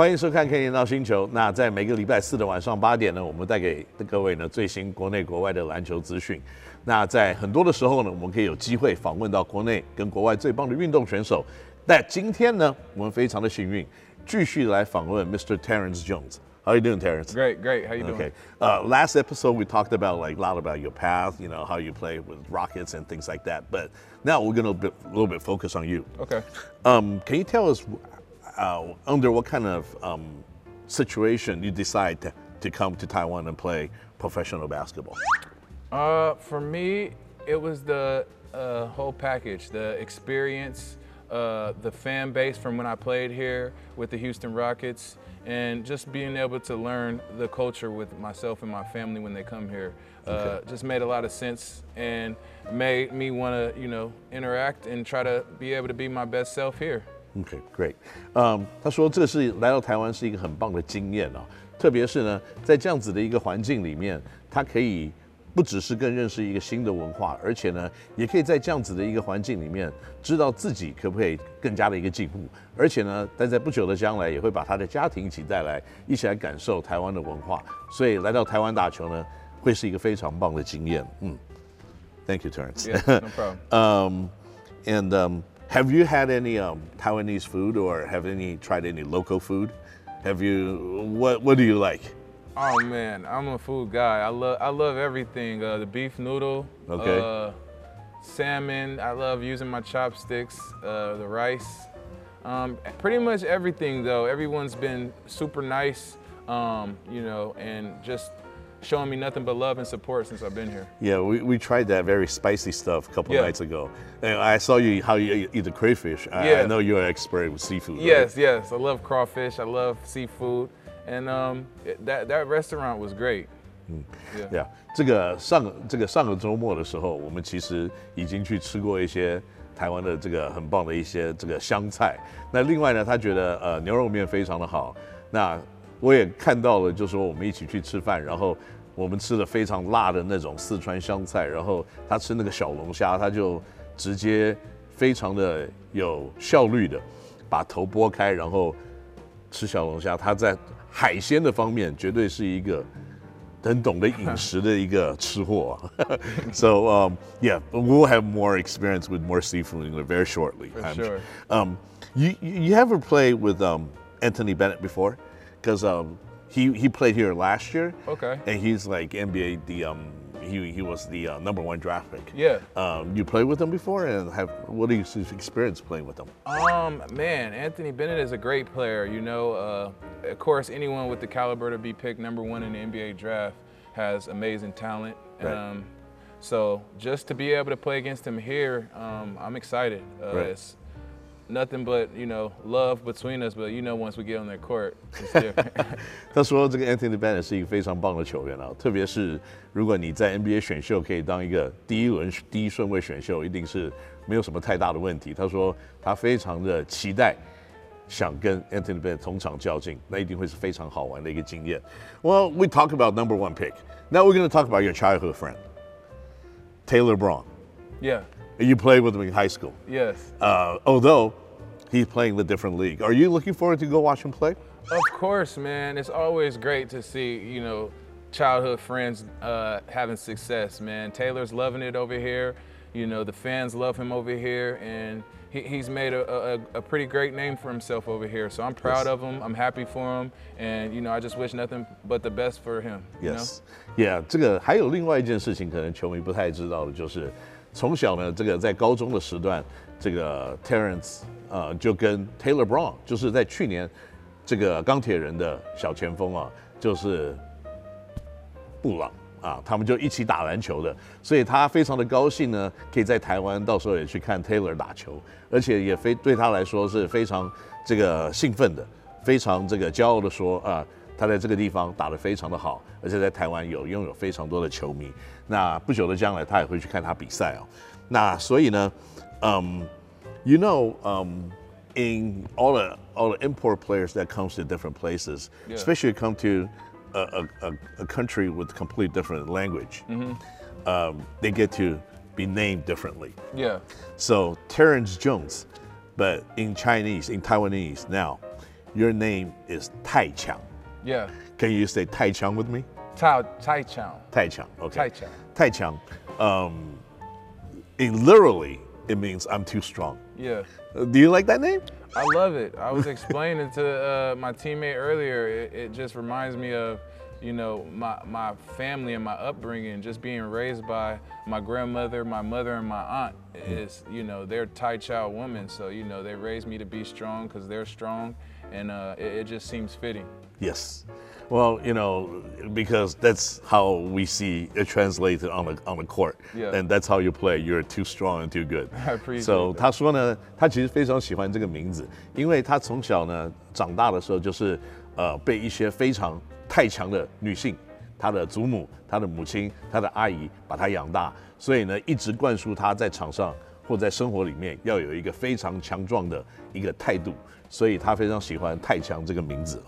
欢迎收看《K 年到星球》。那在每个礼拜四的晚上八点呢，我们带给各位呢最新国内国外的篮球资讯。那在很多的时候呢，我们可以有机会访问到国内跟国外最棒的运动选手。但今天呢，我们非常的幸运，继续来访问 Mr. Terrence Jones。How are you doing, Terrence? Great, great. How you doing? Okay. Uh, last episode we talked about like a lot about your path, you know, how you play with Rockets and things like that. But now we're gonna be, a little bit focus on you. Okay. Um, can you tell us uh, under what kind of um, situation you decide to, to come to Taiwan and play professional basketball? Uh, for me, it was the uh, whole package, the experience, uh, the fan base from when I played here with the Houston Rockets, and just being able to learn the culture with myself and my family when they come here. Uh, Okay. just made a lot of sense and made me want to, you know, interact and try to be able to be my best self here. OK, great. 嗯，他说这是来到台湾是一个很棒的经验啊，特别是呢，在这样子的一个环境里面，他可以不只是更认识一个新的文化，而且呢，也可以在这样子的一个环境里面，知道自己可不可以更加的一个进步，而且呢，但在不久的将来也会把他的家庭一起带来，一起来感受台湾的文化，所以来到台湾打球呢，会是一个非常棒的经验。嗯，Thank you, Terrence. Yeah, no problem. Um, and um, have you had any um, Taiwanese food or have any tried any local food? Have you? What What do you like? Oh man, I'm a food guy. I love I love everything. Uh, the beef noodle. Okay. Uh, salmon. I love using my chopsticks. Uh, the rice. Um, pretty much everything though. Everyone's been super nice. Um, you know, and just showing me nothing but love and support since I've been here. Yeah, we, we tried that very spicy stuff a couple Yeah. nights ago. And I saw you how you eat the crayfish. I, I Yeah. know you're an expert with seafood. right? Yes, yes. I love crawfish. I love seafood, and um, it- that that restaurant was great. Yeah. Yeah，这个上个这个上个周末的时候，我们其实已经去吃过一些台湾的这个很棒的一些这个湘菜。那另外呢，他觉得呃牛肉面非常的好。那 我也看到了，就说我们一起去吃饭，然后我们吃了非常辣的那种四川湘菜，然后他吃那个小龙虾，他就直接非常的有效率的把头拨开，然后吃小龙虾。他在海鲜的方面绝对是一个很懂得饮食的一个吃货。so um, yeah, we'll have more experience with more seafood in very shortly. For sure. Um, you you ever played with um, Anthony Bennett before? Because um, he he played here last year. Okay. And he's like NBA the um he he was the uh, number one draft pick. Yeah. Um, you played with him before, and have what is his experience playing with him? Um, man, Anthony Bennett is a great player. You know, uh, of course, anyone with the caliber to be picked number one in the NBA draft has amazing talent. Right. Um, so just to be able to play against him here, um, I'm excited. Uh, Right. It's nothing but you know love between us, but you know once we get on their court, it's different. 他说这个 Anthony Bennett 是一个非常棒的球员啊，特别是如果你在 NBA 选秀可以当一个第一轮第一顺位选秀，一定是没有什么太大的问题。他说他非常的期待。想跟 Anthony Bennett 同场较劲，那一定会是非常好玩的一个经验。Well, we talk about number one pick. Now we're going to talk about your childhood friend, Taylor Braun. yeah. You played with him in high school. Yes. Uh, although he's playing the different league. Are you looking forward to go watch him play? Of course, man. It's always great to see, you know, childhood friends uh, having success, man. Taylor's loving it over here. You know, the fans love him over here, and he, he's made a, a, a pretty great name for himself over here. So I'm proud Yes. of him. I'm happy for him, and you know, I just wish nothing but the best for him. You Yes, yeah，这个还有另外一件事情，可能球迷不太知道的，就是 从小呢，这个在高中的时段，这个 Terence 呃就跟 Taylor Brown，就是在去年这个钢铁人的小前锋啊，就是布朗啊，他们就一起打篮球的，所以他非常的高兴呢，可以在台湾到时候也去看 Taylor 打球，而且也非对他来说是非常这个兴奋的，非常这个骄傲的说啊。他在这个地方打得非常的好，而且在台湾有拥有非常多的球迷。那不久的将来，他也会去看他比赛哦。那所以呢，嗯、you know, um, in all the all the import players that comes to different places, Yeah. especially come to a, a, a, a country with complete different language, um, they get to be named differently. know? Yeah. So Terrence Jones, but in Chinese, in Taiwanese now, Your name is 太强. Yeah. Can you say Tai Chang with me? Tai Tai Chang. Tai Chang. Okay. Tai Chang. Tai Chang. Um, it literally it means I'm too strong. Yeah. Do you like that name? I love it. I was explaining to uh, my teammate earlier. It, it, just reminds me of, you know, my my family and my upbringing. Just being raised by my grandmother, my mother, and my aunt is, you know, they're Thai child women. So you know, they raised me to be strong because they're strong, and uh, it, it just seems fitting. Yes. Well, you know, because that's how we see it translated on the on the court, Yeah. and that's how you play. You're too strong and too good. So. 他说呢，他其实非常喜欢这个名字，因为他从小呢长大的时候就是呃被一些非常太强的女性，他的祖母、他的母亲、他的阿姨把他养大，所以呢一直灌输他在场上或在生活里面要有一个非常强壮的一个态度，所以他非常喜欢太强这个名字。